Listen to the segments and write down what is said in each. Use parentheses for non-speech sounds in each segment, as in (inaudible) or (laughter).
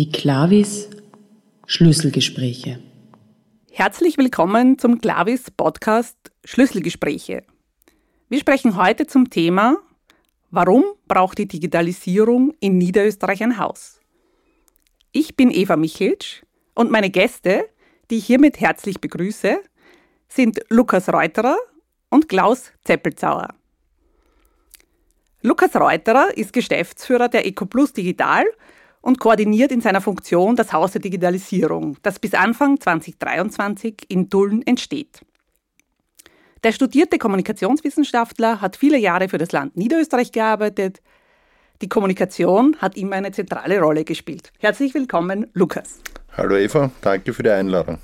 Die Klavis Schlüsselgespräche. Herzlich willkommen zum Klavis Podcast Schlüsselgespräche. Wir sprechen heute zum Thema Warum braucht die Digitalisierung in Niederösterreich ein Haus? Ich bin Eva Micheltsch und meine Gäste, die ich hiermit herzlich begrüße, sind Lukas Reuterer und Klaus Zeppelzauer. Lukas Reuterer ist Geschäftsführer der EcoPlus Digital und koordiniert in seiner Funktion das Haus der Digitalisierung, das bis Anfang 2023 in Tulln entsteht. Der studierte Kommunikationswissenschaftler hat viele Jahre für das Land Niederösterreich gearbeitet. Die Kommunikation hat immer eine zentrale Rolle gespielt. Herzlich willkommen, Lukas. Hallo Eva, danke für die Einladung.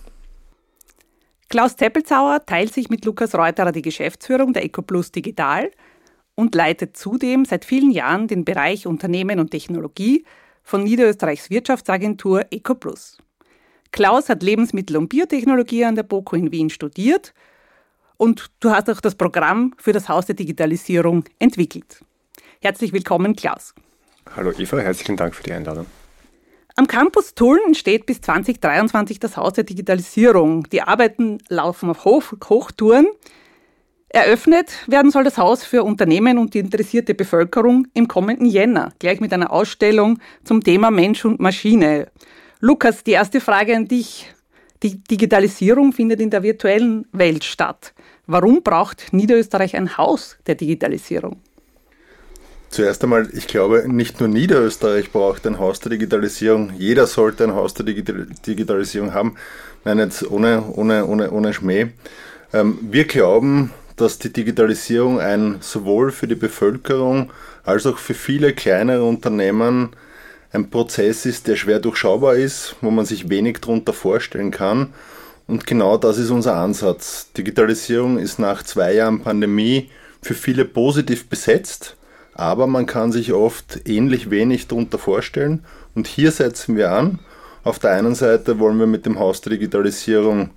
Klaus Zeppelzauer teilt sich mit Lukas Reuterer die Geschäftsführung der EcoPlus Digital und leitet zudem seit vielen Jahren den Bereich Unternehmen und Technologie von Niederösterreichs Wirtschaftsagentur EcoPlus. Klaus hat Lebensmittel- und Biotechnologie an der BOKU in Wien studiert und du hast auch das Programm für das Haus der Digitalisierung entwickelt. Herzlich willkommen, Klaus. Hallo Eva, herzlichen Dank für die Einladung. Am Campus Tulln entsteht bis 2023 das Haus der Digitalisierung. Die Arbeiten laufen auf Hoch Hochtouren. Eröffnet werden soll das Haus für Unternehmen und die interessierte Bevölkerung im kommenden Jänner, gleich mit einer Ausstellung zum Thema Mensch und Maschine. Lukas, die erste Frage an dich. Die Digitalisierung findet in der virtuellen Welt statt. Warum braucht Niederösterreich ein Haus der Digitalisierung? Zuerst einmal, ich glaube, nicht nur Niederösterreich braucht ein Haus der Digitalisierung. Jeder sollte ein Haus der Digitalisierung haben. Nein, jetzt ohne, ohne, ohne, ohne Schmäh. Ähm, wir glauben, dass die Digitalisierung ein sowohl für die Bevölkerung als auch für viele kleinere Unternehmen ein Prozess ist, der schwer durchschaubar ist, wo man sich wenig darunter vorstellen kann. Und genau das ist unser Ansatz. Digitalisierung ist nach zwei Jahren Pandemie für viele positiv besetzt, aber man kann sich oft ähnlich wenig darunter vorstellen. Und hier setzen wir an. Auf der einen Seite wollen wir mit dem Haus der Digitalisierung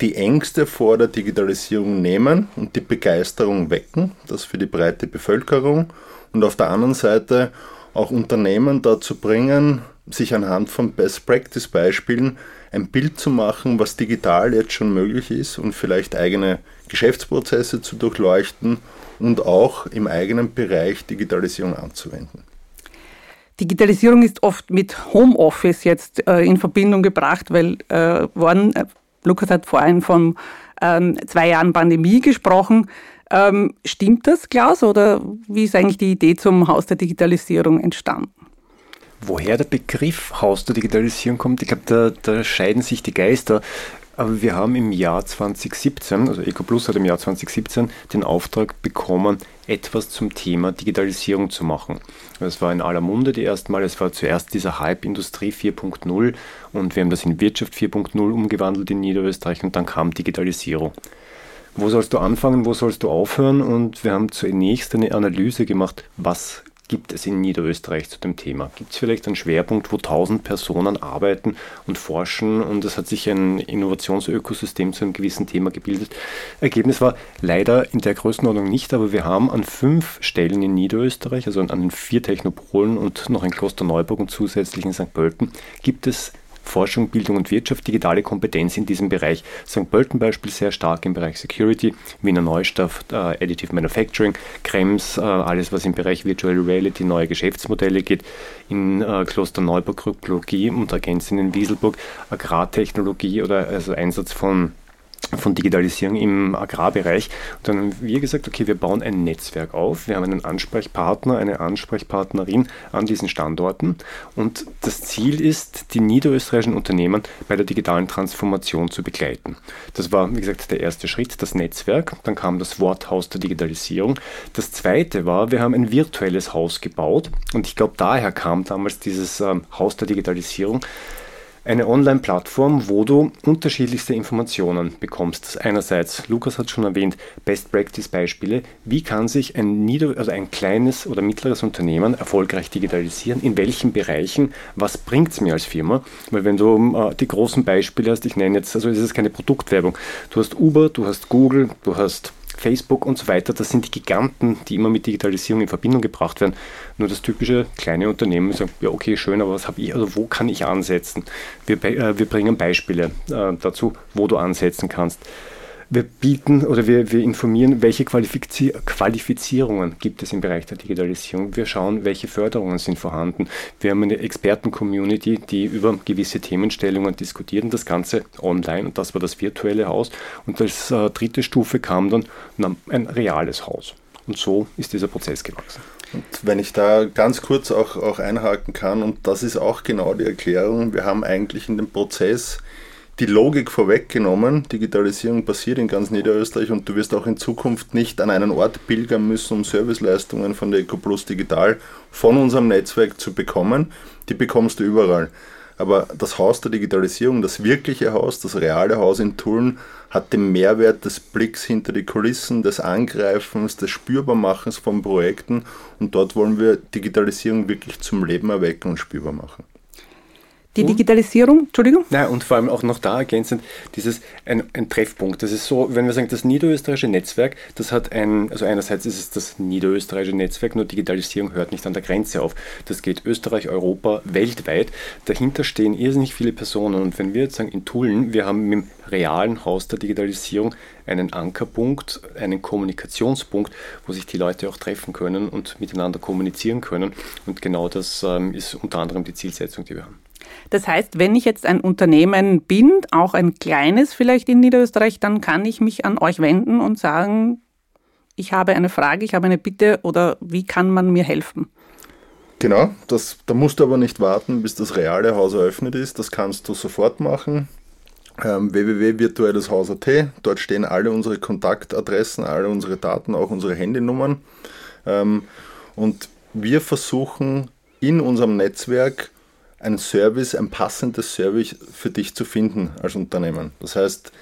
die Ängste vor der Digitalisierung nehmen und die Begeisterung wecken, das für die breite Bevölkerung. Und auf der anderen Seite auch Unternehmen dazu bringen, sich anhand von Best-Practice-Beispielen ein Bild zu machen, was digital jetzt schon möglich ist und vielleicht eigene Geschäftsprozesse zu durchleuchten und auch im eigenen Bereich Digitalisierung anzuwenden. Digitalisierung ist oft mit Homeoffice jetzt äh, in Verbindung gebracht, weil äh, worden, äh, Lukas hat vorhin von ähm, zwei Jahren Pandemie gesprochen. Ähm, stimmt das, Klaus, oder wie ist eigentlich die Idee zum Haus der Digitalisierung entstanden? Woher der Begriff Haus der Digitalisierung kommt, ich glaube, da, da scheiden sich die Geister. Aber wir haben im Jahr 2017, also EcoPlus hat im Jahr 2017 den Auftrag bekommen, etwas zum Thema Digitalisierung zu machen. Es war in aller Munde die erste Mal, es war zuerst dieser Hype Industrie 4.0 und wir haben das in Wirtschaft 4.0 umgewandelt in Niederösterreich und dann kam Digitalisierung. Wo sollst du anfangen, wo sollst du aufhören? Und wir haben zunächst eine Analyse gemacht, was gibt es in Niederösterreich zu dem Thema? Gibt es vielleicht einen Schwerpunkt, wo tausend Personen arbeiten und forschen und es hat sich ein Innovationsökosystem zu einem gewissen Thema gebildet? Ergebnis war leider in der Größenordnung nicht, aber wir haben an fünf Stellen in Niederösterreich, also an den vier Technopolen und noch in Klosterneuburg und zusätzlich in St. Pölten, gibt es Forschung, Bildung und Wirtschaft, digitale Kompetenz in diesem Bereich. St. Pölten Beispiel sehr stark im Bereich Security, Wiener Neustadt, äh, Additive Manufacturing, Krems, äh, alles was im Bereich Virtual Reality, neue Geschäftsmodelle geht, in äh, Klosterneuburg Kryptologie und ergänzt in Wieselburg Agrartechnologie oder also Einsatz von von Digitalisierung im Agrarbereich. Und dann haben wir gesagt, okay, wir bauen ein Netzwerk auf. Wir haben einen Ansprechpartner, eine Ansprechpartnerin an diesen Standorten. Und das Ziel ist, die niederösterreichischen Unternehmen bei der digitalen Transformation zu begleiten. Das war, wie gesagt, der erste Schritt, das Netzwerk. Dann kam das Worthaus der Digitalisierung. Das zweite war, wir haben ein virtuelles Haus gebaut. Und ich glaube, daher kam damals dieses ähm, Haus der Digitalisierung eine Online-Plattform, wo du unterschiedlichste Informationen bekommst. Einerseits, Lukas hat schon erwähnt, Best-Practice-Beispiele. Wie kann sich ein, Nieder also ein kleines oder mittleres Unternehmen erfolgreich digitalisieren? In welchen Bereichen? Was bringt es mir als Firma? Weil wenn du äh, die großen Beispiele hast, ich nenne jetzt, also es ist keine Produktwerbung. Du hast Uber, du hast Google, du hast Facebook und so weiter, das sind die Giganten, die immer mit Digitalisierung in Verbindung gebracht werden. Nur das typische kleine Unternehmen sagt, ja okay, schön, aber was habe ich, also wo kann ich ansetzen? Wir, äh, wir bringen Beispiele äh, dazu, wo du ansetzen kannst. Wir bieten oder wir, wir informieren, welche Qualifizier Qualifizierungen gibt es im Bereich der Digitalisierung. Wir schauen, welche Förderungen sind vorhanden. Wir haben eine Experten-Community, die über gewisse Themenstellungen diskutiert und das Ganze online. Und das war das virtuelle Haus. Und als äh, dritte Stufe kam dann ein reales Haus. Und so ist dieser Prozess gewachsen. Und wenn ich da ganz kurz auch, auch einhaken kann, und das ist auch genau die Erklärung, wir haben eigentlich in dem Prozess die Logik vorweggenommen. Digitalisierung passiert in ganz Niederösterreich und du wirst auch in Zukunft nicht an einen Ort pilgern müssen, um Serviceleistungen von der EcoPlus Digital von unserem Netzwerk zu bekommen. Die bekommst du überall. Aber das Haus der Digitalisierung, das wirkliche Haus, das reale Haus in Tulln, hat den Mehrwert des Blicks hinter die Kulissen, des Angreifens, des Spürbarmachens von Projekten und dort wollen wir Digitalisierung wirklich zum Leben erwecken und spürbar machen. Die Digitalisierung, Entschuldigung? Nein, und vor allem auch noch da ergänzend, dieses ein, ein, Treffpunkt. Das ist so, wenn wir sagen, das niederösterreichische Netzwerk, das hat ein, also einerseits ist es das niederösterreichische Netzwerk, nur Digitalisierung hört nicht an der Grenze auf. Das geht Österreich, Europa, weltweit. Dahinter stehen irrsinnig viele Personen. Und wenn wir jetzt sagen, in Tulln, wir haben mit dem realen Haus der Digitalisierung einen Ankerpunkt, einen Kommunikationspunkt, wo sich die Leute auch treffen können und miteinander kommunizieren können. Und genau das ähm, ist unter anderem die Zielsetzung, die wir haben. Das heißt, wenn ich jetzt ein Unternehmen bin, auch ein kleines vielleicht in Niederösterreich, dann kann ich mich an euch wenden und sagen, ich habe eine Frage, ich habe eine Bitte oder wie kann man mir helfen? Genau, das, da musst du aber nicht warten, bis das reale Haus eröffnet ist. Das kannst du sofort machen. Ähm, www.virtuelleshaus.at, dort stehen alle unsere Kontaktadressen, alle unsere Daten, auch unsere Handynummern. Ähm, und wir versuchen in unserem Netzwerk ein Service, ein passendes Service für dich zu finden als Unternehmen. Das heißt,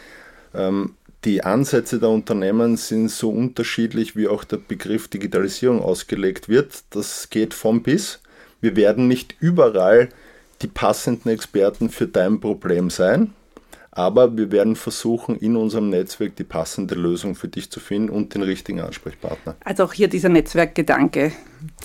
ähm, die Ansätze der Unternehmen sind so unterschiedlich, wie auch der Begriff Digitalisierung ausgelegt wird. Das geht vom bis. Wir werden nicht überall die passenden Experten für dein Problem sein. Aber wir werden versuchen, in unserem Netzwerk die passende Lösung für dich zu finden und den richtigen Ansprechpartner. Also auch hier dieser Netzwerkgedanke,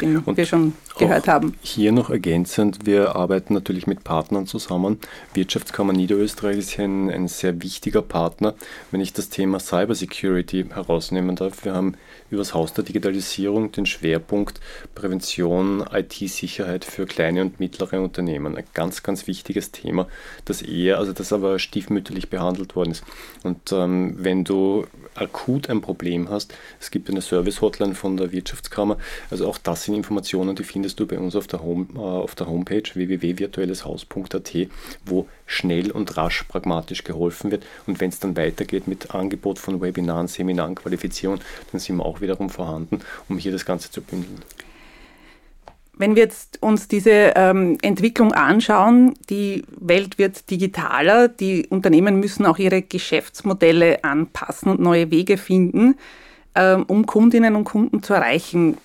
den und wir schon gehört haben. Hier noch ergänzend, wir arbeiten natürlich mit Partnern zusammen. Wirtschaftskammer Niederösterreich ist hier ein, ein sehr wichtiger Partner, wenn ich das Thema Cybersecurity herausnehmen darf. Wir haben über das Haus der Digitalisierung den Schwerpunkt Prävention, IT-Sicherheit für kleine und mittlere Unternehmen. Ein ganz, ganz wichtiges Thema, das eher, also das aber stiefmütterlich behandelt worden ist. Und ähm, wenn du akut ein Problem hast, es gibt eine Service-Hotline von der Wirtschaftskammer, also auch das sind Informationen, die findest du bei uns auf der, Home, äh, auf der Homepage www.virtuelleshaus.at, wo schnell und rasch pragmatisch geholfen wird. Und wenn es dann weitergeht mit Angebot von Webinaren, Seminaren, Qualifizierung, dann sind wir auch wiederum vorhanden, um hier das Ganze zu bündeln. Wenn wir jetzt uns diese ähm, Entwicklung anschauen, die Welt wird digitaler, die Unternehmen müssen auch ihre Geschäftsmodelle anpassen und neue Wege finden, ähm, um Kundinnen und Kunden zu erreichen.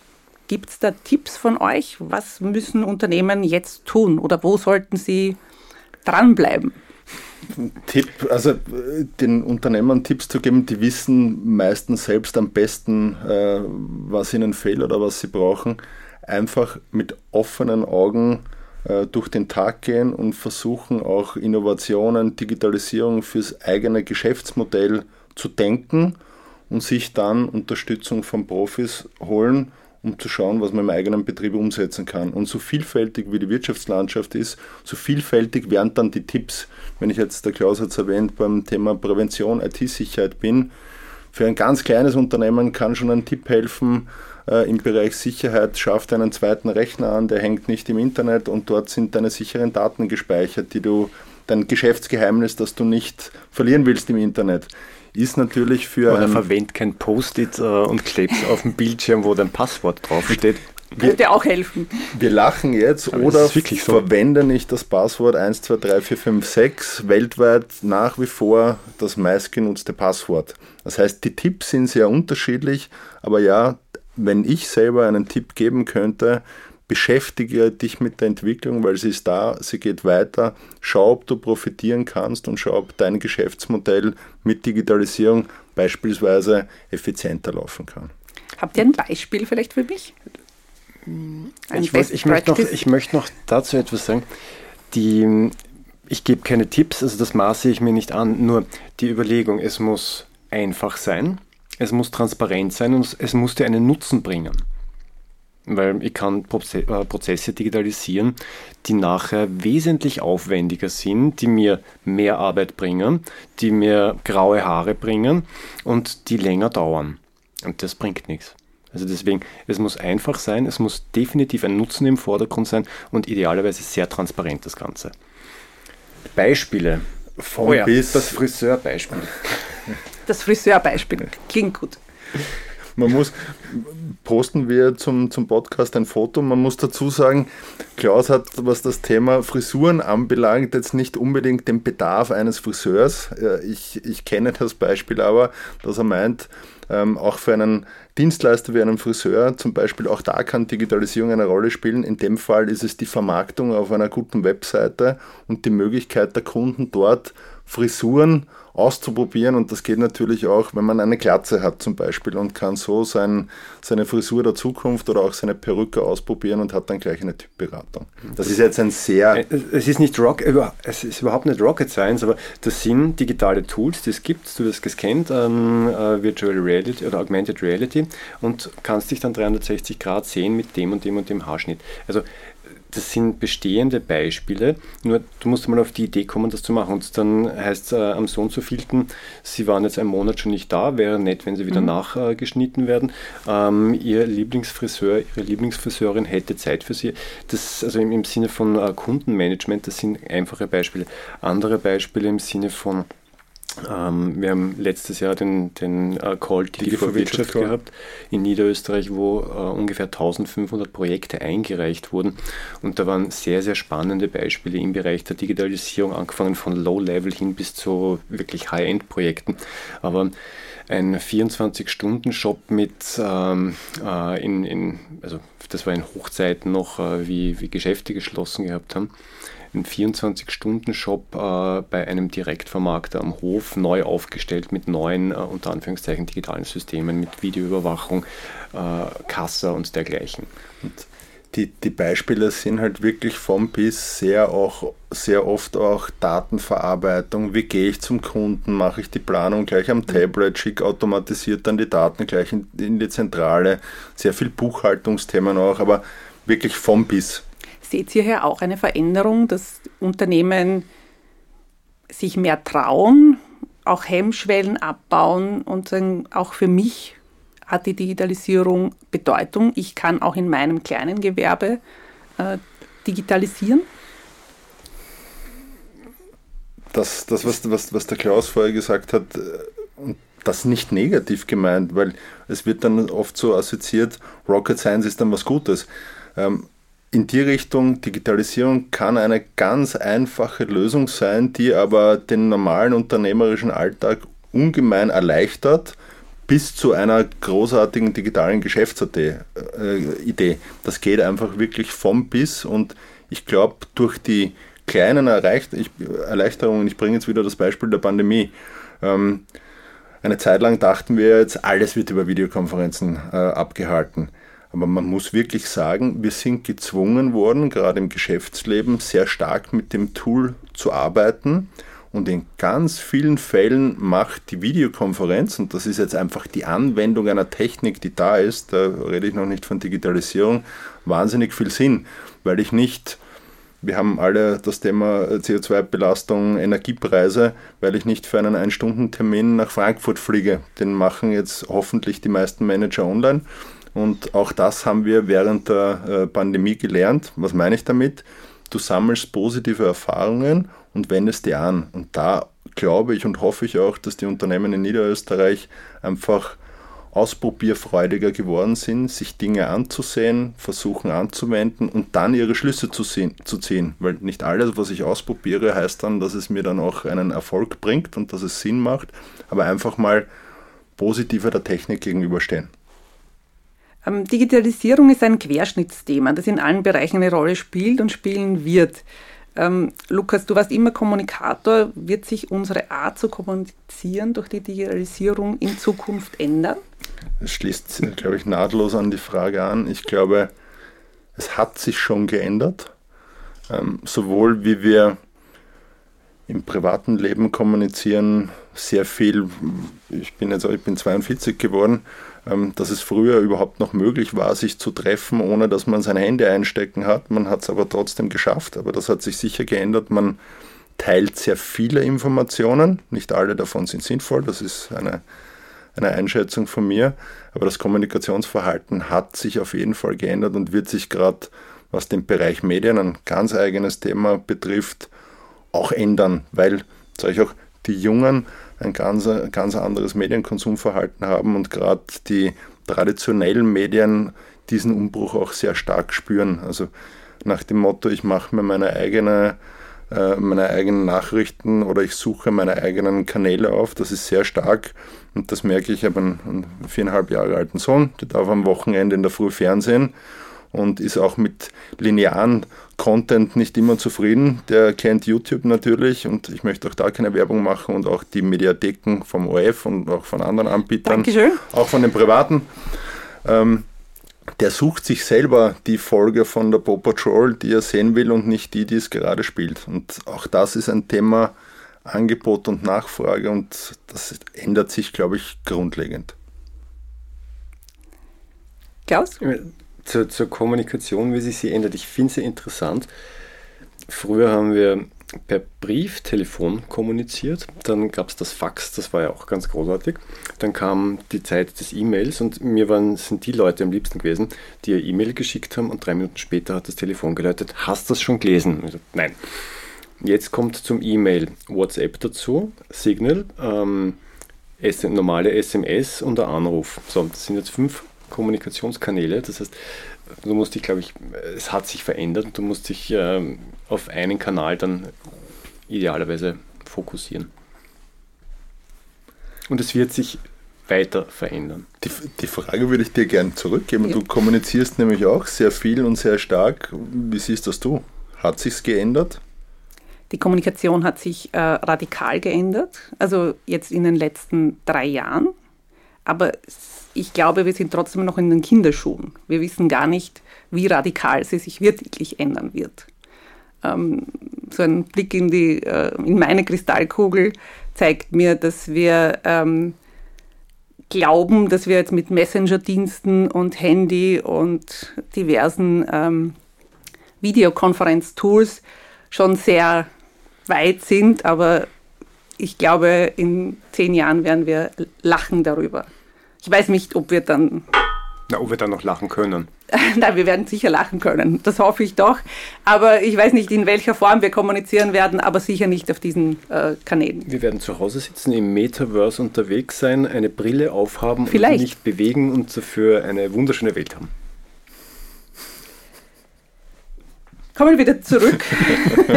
Gibt es da Tipps von euch? Was müssen Unternehmen jetzt tun oder wo sollten sie dranbleiben? Tipp, also den Unternehmern Tipps zu geben, die wissen meistens selbst am besten, äh, was ihnen fehlt oder was sie brauchen. Einfach mit offenen Augen äh, durch den Tag gehen und versuchen auch Innovationen, Digitalisierung fürs eigene Geschäftsmodell zu denken und sich dann Unterstützung von Profis holen um zu schauen, was man im eigenen Betrieb umsetzen kann. Und so vielfältig wie die Wirtschaftslandschaft ist, so vielfältig werden dann die Tipps. Wenn ich jetzt, der Klaus hat es erwähnt, beim Thema Prävention, IT-Sicherheit bin, für ein ganz kleines Unternehmen kann schon ein Tipp helfen, äh, im Bereich Sicherheit, schafft einen zweiten Rechner an, der hängt nicht im Internet und dort sind deine sicheren Daten gespeichert, die du, dein Geschäftsgeheimnis, das du nicht verlieren willst im Internet ist natürlich für. Oder verwend kein Post-it äh, und klebst auf dem Bildschirm, wo dein Passwort draufsteht. (laughs) Könnte auch helfen. Wir lachen jetzt Aber oder so. verwende nicht das Passwort 123456 weltweit nach wie vor das meistgenutzte Passwort. Das heißt, die Tipps sind sehr unterschiedlich, aber ja, wenn ich selber einen Tipp geben könnte, beschäftige dich mit der Entwicklung, weil sie ist da, sie geht weiter. Schau, ob du profitieren kannst und schau, ob dein Geschäftsmodell mit Digitalisierung beispielsweise effizienter laufen kann. Habt ihr ein Beispiel vielleicht für mich? ich, weiß, ich, möchte noch, ich möchte noch dazu etwas sagen. Die, ich gebe keine Tipps, also das maße ich mir nicht an, nur die Überlegung, es muss einfach sein, es muss transparent sein und es muss dir einen Nutzen bringen. Weil ich kann äh, Prozesse digitalisieren, die nachher wesentlich aufwendiger sind, die mir mehr Arbeit bringen, die mir graue Haare bringen und die länger dauern. Und das bringt nichts. Also deswegen, es muss einfach sein, es muss definitiv ein Nutzen im Vordergrund sein und idealerweise sehr transparent das Ganze. Beispiele. Von oh ja, bis das Friseurbeispiel. Das Friseurbeispiel klingt gut. Man muss, posten wir zum, zum Podcast ein Foto. Man muss dazu sagen, Klaus hat, was das Thema Frisuren anbelangt, jetzt nicht unbedingt den Bedarf eines Friseurs. Ich, ich kenne das Beispiel aber, dass er meint, ähm, auch für einen Dienstleister wie einen Friseur zum Beispiel, auch da kann Digitalisierung eine Rolle spielen. In dem Fall ist es die Vermarktung auf einer guten Webseite und die Möglichkeit der Kunden dort Frisuren auszuprobieren und das geht natürlich auch, wenn man eine Glatze hat zum Beispiel und kann so sein, seine Frisur der Zukunft oder auch seine Perücke ausprobieren und hat dann gleich eine Typberatung. Das ist jetzt ein sehr... Äh, es ist nicht Rock, es ist überhaupt nicht Rocket Science, aber das sind digitale Tools, die es gibt, du wirst gescannt, ähm, uh, Virtual Reality oder Augmented Reality und kannst dich dann 360 Grad sehen mit dem und dem und dem Haarschnitt. Also das sind bestehende Beispiele, nur du musst mal auf die Idee kommen, das zu machen. Und dann heißt es äh, am Sohn zu Filten, sie waren jetzt einen Monat schon nicht da, wäre nett, wenn sie wieder mhm. nachgeschnitten werden. Ähm, ihr Lieblingsfriseur, ihre Lieblingsfriseurin hätte Zeit für sie. Das, also im, im Sinne von äh, Kundenmanagement, das sind einfache Beispiele. Andere Beispiele im Sinne von ähm, wir haben letztes Jahr den, den äh, Call Digi for Wirtschaft gehabt in Niederösterreich, wo äh, ungefähr 1500 Projekte eingereicht wurden. Und da waren sehr, sehr spannende Beispiele im Bereich der Digitalisierung, angefangen von Low-Level hin bis zu wirklich High-End-Projekten. Aber ein 24-Stunden-Shop mit ähm, äh, in, in, also das war in Hochzeiten noch, äh, wie, wie Geschäfte geschlossen gehabt haben ein 24-Stunden-Shop äh, bei einem Direktvermarkter am Hof, neu aufgestellt mit neuen, äh, unter Anführungszeichen, digitalen Systemen, mit Videoüberwachung, äh, Kassa und dergleichen. Und die, die Beispiele sind halt wirklich vom bis sehr auch sehr oft auch Datenverarbeitung. Wie gehe ich zum Kunden? Mache ich die Planung gleich am Tablet, schicke automatisiert dann die Daten gleich in, in die Zentrale. Sehr viel Buchhaltungsthemen auch, aber wirklich vom bis. Seht ihr hier auch eine Veränderung, dass Unternehmen sich mehr trauen, auch Hemmschwellen abbauen und sagen, auch für mich hat die Digitalisierung Bedeutung. Ich kann auch in meinem kleinen Gewerbe äh, digitalisieren? Das, das was, was, was der Klaus vorher gesagt hat, und das nicht negativ gemeint, weil es wird dann oft so assoziiert, Rocket Science ist dann was Gutes. Ähm, in die Richtung, Digitalisierung kann eine ganz einfache Lösung sein, die aber den normalen unternehmerischen Alltag ungemein erleichtert, bis zu einer großartigen digitalen Geschäftsidee. Äh, das geht einfach wirklich vom bis und ich glaube, durch die kleinen Erleichterungen, ich bringe jetzt wieder das Beispiel der Pandemie, ähm, eine Zeit lang dachten wir jetzt, alles wird über Videokonferenzen äh, abgehalten. Aber man muss wirklich sagen, wir sind gezwungen worden, gerade im Geschäftsleben, sehr stark mit dem Tool zu arbeiten. Und in ganz vielen Fällen macht die Videokonferenz, und das ist jetzt einfach die Anwendung einer Technik, die da ist, da rede ich noch nicht von Digitalisierung, wahnsinnig viel Sinn, weil ich nicht, wir haben alle das Thema CO2-Belastung, Energiepreise, weil ich nicht für einen Ein-Stunden-Termin nach Frankfurt fliege. Den machen jetzt hoffentlich die meisten Manager online und auch das haben wir während der äh, Pandemie gelernt. Was meine ich damit? Du sammelst positive Erfahrungen und wendest die an. Und da glaube ich und hoffe ich auch, dass die Unternehmen in Niederösterreich einfach ausprobierfreudiger geworden sind, sich Dinge anzusehen, versuchen anzuwenden und dann ihre Schlüsse zu, sehen, zu ziehen. Weil nicht alles, was ich ausprobiere, heißt dann, dass es mir dann auch einen Erfolg bringt und dass es Sinn macht, aber einfach mal positiver der Technik gegenüberstehen. Ähm, Digitalisierung ist ein Querschnittsthema, das in allen Bereichen eine Rolle spielt und spielen wird. Ähm, Lukas, du warst immer Kommunikator. Wird sich unsere Art zu kommunizieren durch die Digitalisierung in Zukunft ändern? Das schließt, glaube ich, nahtlos an die Frage an. Ich glaube, es hat sich schon geändert. Ähm, sowohl wie wir im privaten Leben kommunizieren, sehr viel, ich bin jetzt ich bin 42 geworden, dass es früher überhaupt noch möglich war, sich zu treffen, ohne dass man sein Handy einstecken hat. Man hat es aber trotzdem geschafft, aber das hat sich sicher geändert. Man teilt sehr viele Informationen, nicht alle davon sind sinnvoll, das ist eine, eine Einschätzung von mir, aber das Kommunikationsverhalten hat sich auf jeden Fall geändert und wird sich gerade, was den Bereich Medien, ein ganz eigenes Thema betrifft, auch ändern, weil, sage ich auch, die Jungen ein ganz, ganz anderes Medienkonsumverhalten haben und gerade die traditionellen Medien diesen Umbruch auch sehr stark spüren. Also nach dem Motto, ich mache mir meine eigene äh, meine eigenen Nachrichten oder ich suche meine eigenen Kanäle auf. Das ist sehr stark und das merke ich. Ich habe einen, einen viereinhalb Jahre alten Sohn, der darf am Wochenende in der Früh Fernsehen und ist auch mit linearen Content nicht immer zufrieden. Der kennt YouTube natürlich und ich möchte auch da keine Werbung machen und auch die Mediatheken vom ORF und auch von anderen Anbietern, Dankeschön. auch von den privaten. Ähm, der sucht sich selber die Folge von der Paw Patrol, die er sehen will und nicht die, die es gerade spielt. Und auch das ist ein Thema Angebot und Nachfrage und das ändert sich, glaube ich, grundlegend. Klaus? Zur, zur Kommunikation, wie sich sie ändert. Ich finde sie interessant. Früher haben wir per Brief, Telefon kommuniziert. Dann gab es das Fax, das war ja auch ganz großartig. Dann kam die Zeit des E-Mails und mir waren, sind die Leute am liebsten gewesen, die ihr E-Mail geschickt haben und drei Minuten später hat das Telefon geläutet. Hast du das schon gelesen? So, Nein. Jetzt kommt zum E-Mail WhatsApp dazu, Signal, ähm, normale SMS und der Anruf. So, das sind jetzt fünf Kommunikationskanäle. Das heißt, du musst dich, glaube ich, es hat sich verändert und du musst dich ähm, auf einen Kanal dann idealerweise fokussieren. Und es wird sich weiter verändern. Die, die Frage würde ich dir gerne zurückgeben. Ja. Du kommunizierst nämlich auch sehr viel und sehr stark. Wie siehst das du? Hat sich's geändert? Die Kommunikation hat sich äh, radikal geändert, also jetzt in den letzten drei Jahren. Aber ich glaube, wir sind trotzdem noch in den Kinderschuhen. Wir wissen gar nicht, wie radikal sie sich wirklich ändern wird. Ähm, so ein Blick in, die, äh, in meine Kristallkugel zeigt mir, dass wir ähm, glauben, dass wir jetzt mit Messenger-Diensten und Handy und diversen ähm, Videokonferenz-Tools schon sehr weit sind, aber ich glaube, in zehn Jahren werden wir lachen darüber. Ich weiß nicht, ob wir dann. Na, ob wir dann noch lachen können. (laughs) Nein, wir werden sicher lachen können. Das hoffe ich doch. Aber ich weiß nicht, in welcher Form wir kommunizieren werden, aber sicher nicht auf diesen äh, Kanälen. Wir werden zu Hause sitzen, im Metaverse unterwegs sein, eine Brille aufhaben Vielleicht. und nicht bewegen und dafür eine wunderschöne Welt haben. Kommen wir wieder zurück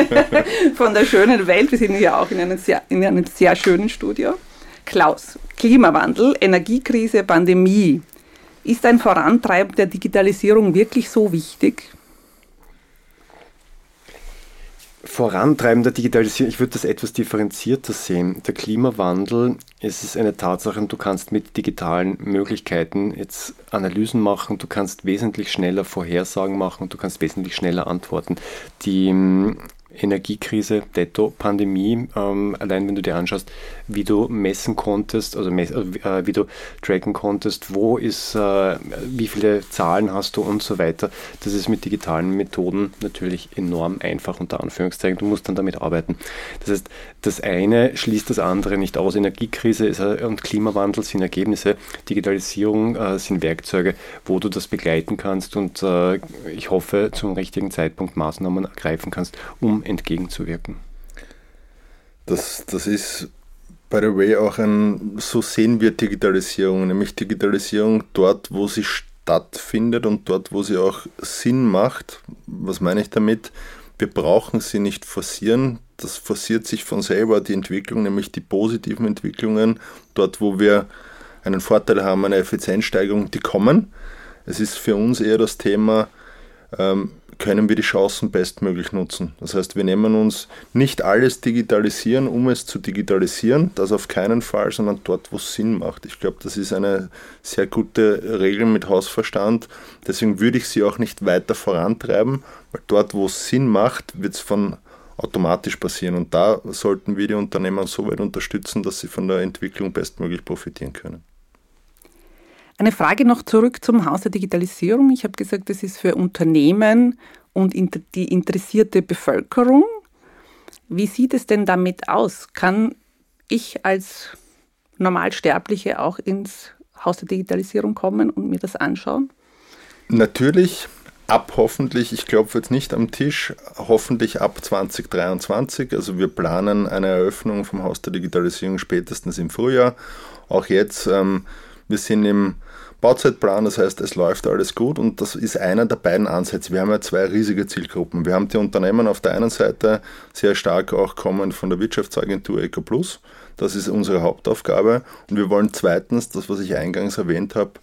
(laughs) von der schönen Welt. Wir sind ja auch in einem sehr, in einem sehr schönen Studio. Klaus, Klimawandel, Energiekrise, Pandemie. Ist ein Vorantreiben der Digitalisierung wirklich so wichtig? Vorantreiben der Digitalisierung, ich würde das etwas differenzierter sehen. Der Klimawandel es ist eine Tatsache und du kannst mit digitalen Möglichkeiten jetzt Analysen machen, du kannst wesentlich schneller Vorhersagen machen du kannst wesentlich schneller antworten. Die Energiekrise, Detto, Pandemie, ähm, allein wenn du dir anschaust, wie du messen konntest, also mess, äh, wie du tracken konntest, wo ist, äh, wie viele Zahlen hast du und so weiter. Das ist mit digitalen Methoden natürlich enorm einfach, unter Anführungszeichen. Du musst dann damit arbeiten. Das heißt, das eine schließt das andere nicht aus. Energiekrise ist, äh, und Klimawandel sind Ergebnisse, Digitalisierung äh, sind Werkzeuge, wo du das begleiten kannst und äh, ich hoffe, zum richtigen Zeitpunkt Maßnahmen ergreifen kannst, um entgegenzuwirken. Das, das ist, by the way, auch ein, so sehen wir Digitalisierung, nämlich Digitalisierung dort, wo sie stattfindet und dort, wo sie auch Sinn macht. Was meine ich damit? Wir brauchen sie nicht forcieren. Das forciert sich von selber die Entwicklung, nämlich die positiven Entwicklungen, dort, wo wir einen Vorteil haben, eine Effizienzsteigerung, die kommen. Es ist für uns eher das Thema, ähm, können wir die Chancen bestmöglich nutzen. Das heißt, wir nehmen uns nicht alles digitalisieren, um es zu digitalisieren, das auf keinen Fall, sondern dort, wo es Sinn macht. Ich glaube, das ist eine sehr gute Regel mit Hausverstand. Deswegen würde ich sie auch nicht weiter vorantreiben, weil dort, wo es Sinn macht, wird es von automatisch passieren. Und da sollten wir die Unternehmer so weit unterstützen, dass sie von der Entwicklung bestmöglich profitieren können. Eine Frage noch zurück zum Haus der Digitalisierung. Ich habe gesagt, das ist für Unternehmen und die interessierte Bevölkerung. Wie sieht es denn damit aus? Kann ich als Normalsterbliche auch ins Haus der Digitalisierung kommen und mir das anschauen? Natürlich, ab hoffentlich, ich klopfe jetzt nicht am Tisch, hoffentlich ab 2023. Also wir planen eine Eröffnung vom Haus der Digitalisierung spätestens im Frühjahr. Auch jetzt, ähm, wir sind im Bauzeitplan, das heißt, es läuft alles gut und das ist einer der beiden Ansätze. Wir haben ja zwei riesige Zielgruppen. Wir haben die Unternehmen auf der einen Seite sehr stark auch kommen von der Wirtschaftsagentur EcoPlus. Das ist unsere Hauptaufgabe. Und wir wollen zweitens, das was ich eingangs erwähnt habe,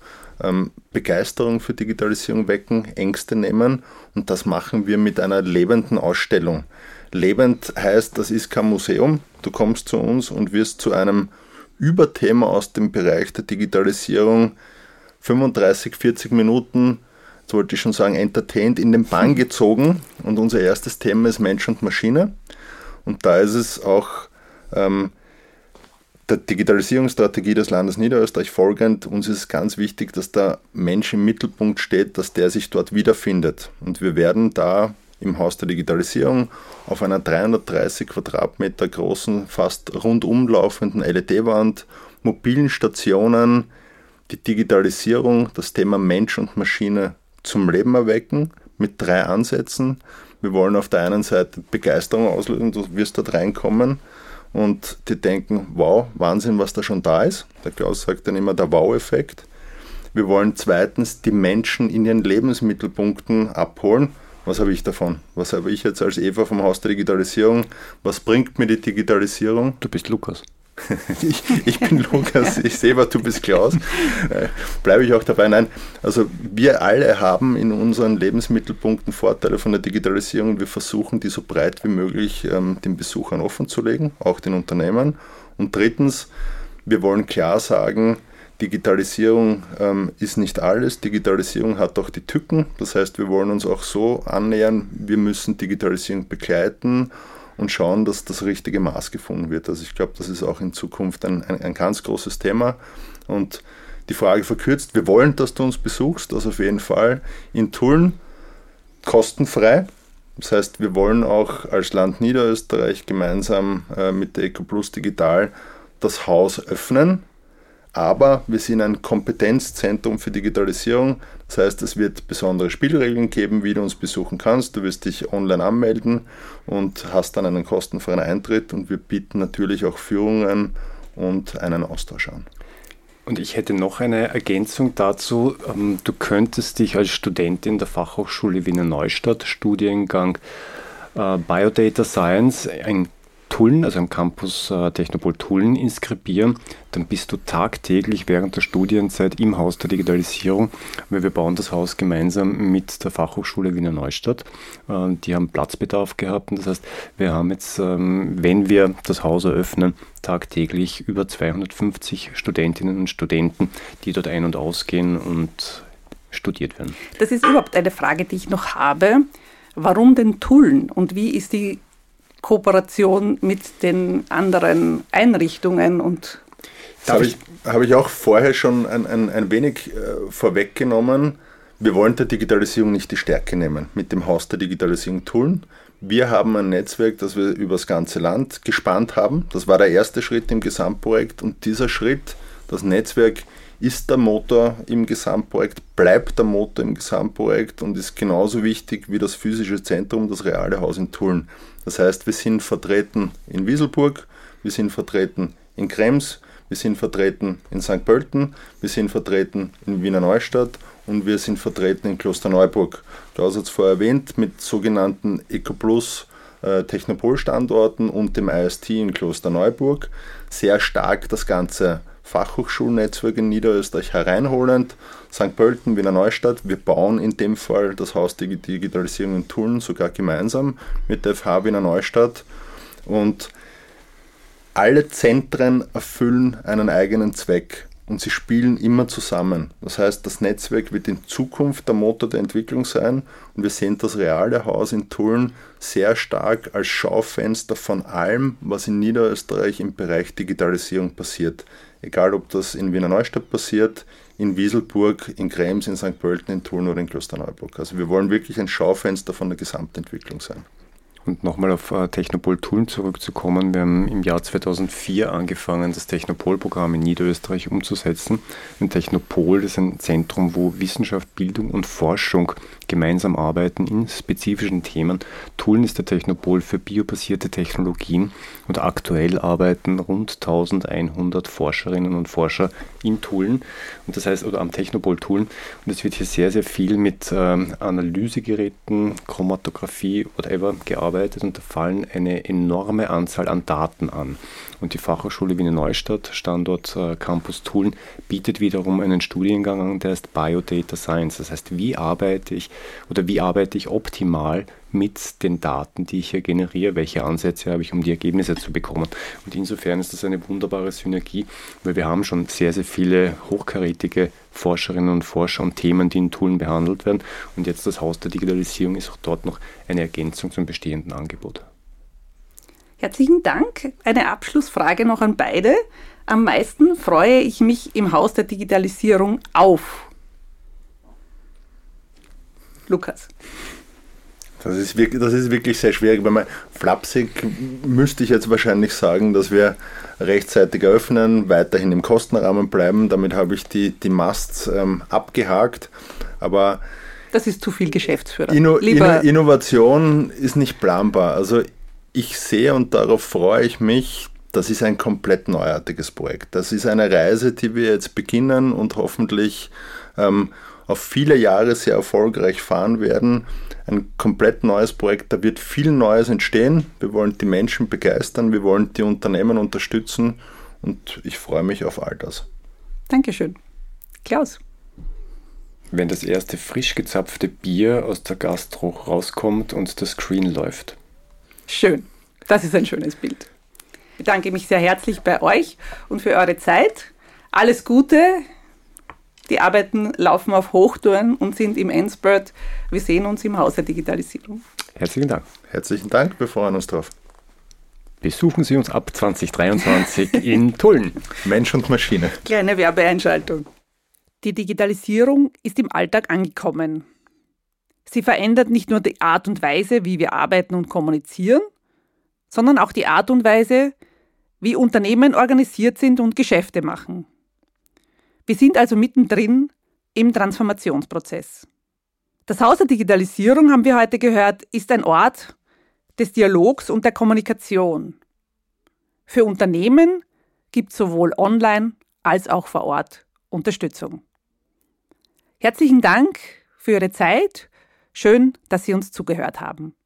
ähm, Begeisterung für Digitalisierung wecken, Ängste nehmen und das machen wir mit einer lebenden Ausstellung. Lebend heißt, das ist kein Museum. Du kommst zu uns und wirst zu einem Überthema aus dem Bereich der Digitalisierung 35, 40 Minuten, jetzt wollte ich schon sagen, entertained in den Bann (laughs) gezogen. Und unser erstes Thema ist Mensch und Maschine. Und da ist es auch ähm, der Digitalisierungsstrategie des Landes Niederösterreich folgend. Uns ist es ganz wichtig, dass der Mensch im Mittelpunkt steht, dass der sich dort wiederfindet. Und wir werden da im Haus der Digitalisierung auf einer 330 Quadratmeter großen, fast rundum laufenden LED-Wand, mobilen Stationen, die Digitalisierung, das Thema Mensch und Maschine zum Leben erwecken mit drei Ansätzen. Wir wollen auf der einen Seite Begeisterung auslösen, du wirst dort reinkommen und die denken, wow, Wahnsinn, was da schon da ist. Der Klaus sagt dann immer der Wow-Effekt. Wir wollen zweitens die Menschen in ihren Lebensmittelpunkten abholen. Was habe ich davon? Was habe ich jetzt als Eva vom Haus der Digitalisierung? Was bringt mir die Digitalisierung? Du bist Lukas. (laughs) ich, ich, bin Lukas, ich sehe, was du bist Klaus. Äh, Bleibe ich auch dabei? Nein, also wir alle haben in unseren Lebensmittelpunkten Vorteile von der Digitalisierung. Wir versuchen, die so breit wie möglich ähm, den Besuchern offenzulegen, auch den Unternehmen. Und drittens, wir wollen klar sagen, Digitalisierung ähm, ist nicht alles. Digitalisierung hat auch die Tücken. Das heißt, wir wollen uns auch so annähern, wir müssen Digitalisierung begleiten und schauen, dass das richtige Maß gefunden wird. Also ich glaube, das ist auch in Zukunft ein, ein, ein ganz großes Thema. Und die Frage verkürzt, wir wollen, dass du uns besuchst, das auf jeden Fall in Tulln kostenfrei. Das heißt, wir wollen auch als Land Niederösterreich gemeinsam äh, mit der EcoPlus Digital das Haus öffnen aber wir sind ein Kompetenzzentrum für Digitalisierung. Das heißt, es wird besondere Spielregeln geben, wie du uns besuchen kannst. Du wirst dich online anmelden und hast dann einen kostenfreien Eintritt und wir bieten natürlich auch Führungen und einen Austausch an. Und ich hätte noch eine Ergänzung dazu. Ähm, du könntest dich als Studentin der Fachhochschule Wiener Neustadt, Studiengang äh, Biodata Science, ein Tulln, also am Campus äh, Technopol Tulln inskribieren, dann bist du tagtäglich während der Studienzeit im Haus der Digitalisierung, weil wir bauen das Haus gemeinsam mit der Fachhochschule Wiener Neustadt. Äh, die haben Platzbedarf gehabt und das heißt, wir haben jetzt, ähm, wenn wir das Haus eröffnen, tagtäglich über 250 Studentinnen und Studenten, die dort ein- und ausgehen und studiert werden. Das ist überhaupt eine Frage, die ich noch habe. Warum denn Tulln und wie ist die Kooperation mit den anderen Einrichtungen und das habe ich, hab ich auch vorher schon ein, ein, ein wenig äh, vorweggenommen. Wir wollen der Digitalisierung nicht die Stärke nehmen mit dem Haus der Digitalisierung Tulln. Wir haben ein Netzwerk, das wir über das ganze Land gespannt haben. Das war der erste Schritt im Gesamtprojekt und dieser Schritt, das Netzwerk, ist der Motor im Gesamtprojekt, bleibt der Motor im Gesamtprojekt und ist genauso wichtig wie das physische Zentrum, das reale Haus in Tulln. Das heißt, wir sind vertreten in Wieselburg, wir sind vertreten in Krems, wir sind vertreten in St. Pölten, wir sind vertreten in Wiener Neustadt und wir sind vertreten in Klosterneuburg. Klaus hat es vorher erwähnt, mit sogenannten EcoPlus äh, Technopol-Standorten und dem IST in Klosterneuburg. Sehr stark das Ganze Fachhochschulnetzwerk in Niederösterreich hereinholend. St. Pölten, Wiener Neustadt. Wir bauen in dem Fall das Haus Digitalisierung in Tulln sogar gemeinsam mit der FH Wiener Neustadt. Und alle Zentren erfüllen einen eigenen Zweck und sie spielen immer zusammen. Das heißt, das Netzwerk wird in Zukunft der Motor der Entwicklung sein und wir sehen das reale Haus in Tulln sehr stark als Schaufenster von allem, was in Niederösterreich im Bereich Digitalisierung passiert. Egal, ob das in Wiener Neustadt passiert, in Wieselburg, in Krems, in St. Pölten, in Tulln oder in Klosterneuburg. Also wir wollen wirklich ein Schaufenster von der Gesamtentwicklung sein. Und nochmal auf äh, Technopol Tulln zurückzukommen. Wir haben im Jahr 2004 angefangen, das Technopol-Programm in Niederösterreich umzusetzen. Ein Technopol ist ein Zentrum, wo Wissenschaft, Bildung und Forschung gemeinsam arbeiten in spezifischen Themen. Tulln ist der Technopol für biobasierte Technologien und aktuell arbeiten rund 1100 Forscherinnen und Forscher in Tulln und das heißt oder am Technopol Tulln und es wird hier sehr sehr viel mit ähm, Analysegeräten, Chromatographie whatever gearbeitet und da fallen eine enorme Anzahl an Daten an. Und die Fachhochschule Wiener Neustadt, Standort äh, Campus Tulln, bietet wiederum einen Studiengang an, der heißt Biodata Science. Das heißt, wie arbeite ich oder wie arbeite ich optimal mit den Daten, die ich hier generiere, welche Ansätze habe ich, um die Ergebnisse zu bekommen. Und insofern ist das eine wunderbare Synergie, weil wir haben schon sehr, sehr viele hochkarätige Forscherinnen und Forscher und Themen, die in Tulln behandelt werden. Und jetzt das Haus der Digitalisierung ist auch dort noch eine Ergänzung zum bestehenden Angebot. Herzlichen Dank. Eine Abschlussfrage noch an beide. Am meisten freue ich mich im Haus der Digitalisierung auf. Lukas. Das ist, wirklich, das ist wirklich sehr schwierig, weil man flapsig müsste ich jetzt wahrscheinlich sagen, dass wir rechtzeitig eröffnen, weiterhin im Kostenrahmen bleiben. Damit habe ich die, die Musts ähm, abgehakt. Aber das ist zu viel Geschäftsführer. Inno, Inno, Innovation ist nicht planbar. Also ich sehe und darauf freue ich mich, das ist ein komplett neuartiges Projekt. Das ist eine Reise, die wir jetzt beginnen und hoffentlich ähm, auf viele Jahre sehr erfolgreich fahren werden. Ein komplett neues Projekt, da wird viel Neues entstehen. Wir wollen die Menschen begeistern, wir wollen die Unternehmen unterstützen und ich freue mich auf all das. Dankeschön. Klaus. Wenn das erste frisch gezapfte Bier aus der Gastro rauskommt und das Screen läuft. Schön. Das ist ein schönes Bild. Ich bedanke mich sehr herzlich bei euch und für eure Zeit. Alles Gute. Die Arbeiten laufen auf Hochtouren und sind im Endspurt. Wir sehen uns im Haus der Digitalisierung. Herzlichen Dank. Herzlichen Dank. Wir freuen uns drauf. Besuchen Sie uns ab 2023 (laughs) in Tulln. Mensch und Maschine. Kleine Werbeeinschaltung. Die Digitalisierung ist im Alltag angekommen. Sie verändert nicht nur die Art und Weise, wie wir arbeiten und kommunizieren, sondern auch die Art und Weise, wie Unternehmen organisiert sind und Geschäfte machen. Wir sind also mittendrin im Transformationsprozess. Das Haus der Digitalisierung, haben wir heute gehört, ist ein Ort des Dialogs und der Kommunikation. Für Unternehmen gibt es sowohl online als auch vor Ort Unterstützung. Herzlichen Dank für Ihre Zeit Schön, dass Sie uns zugehört haben.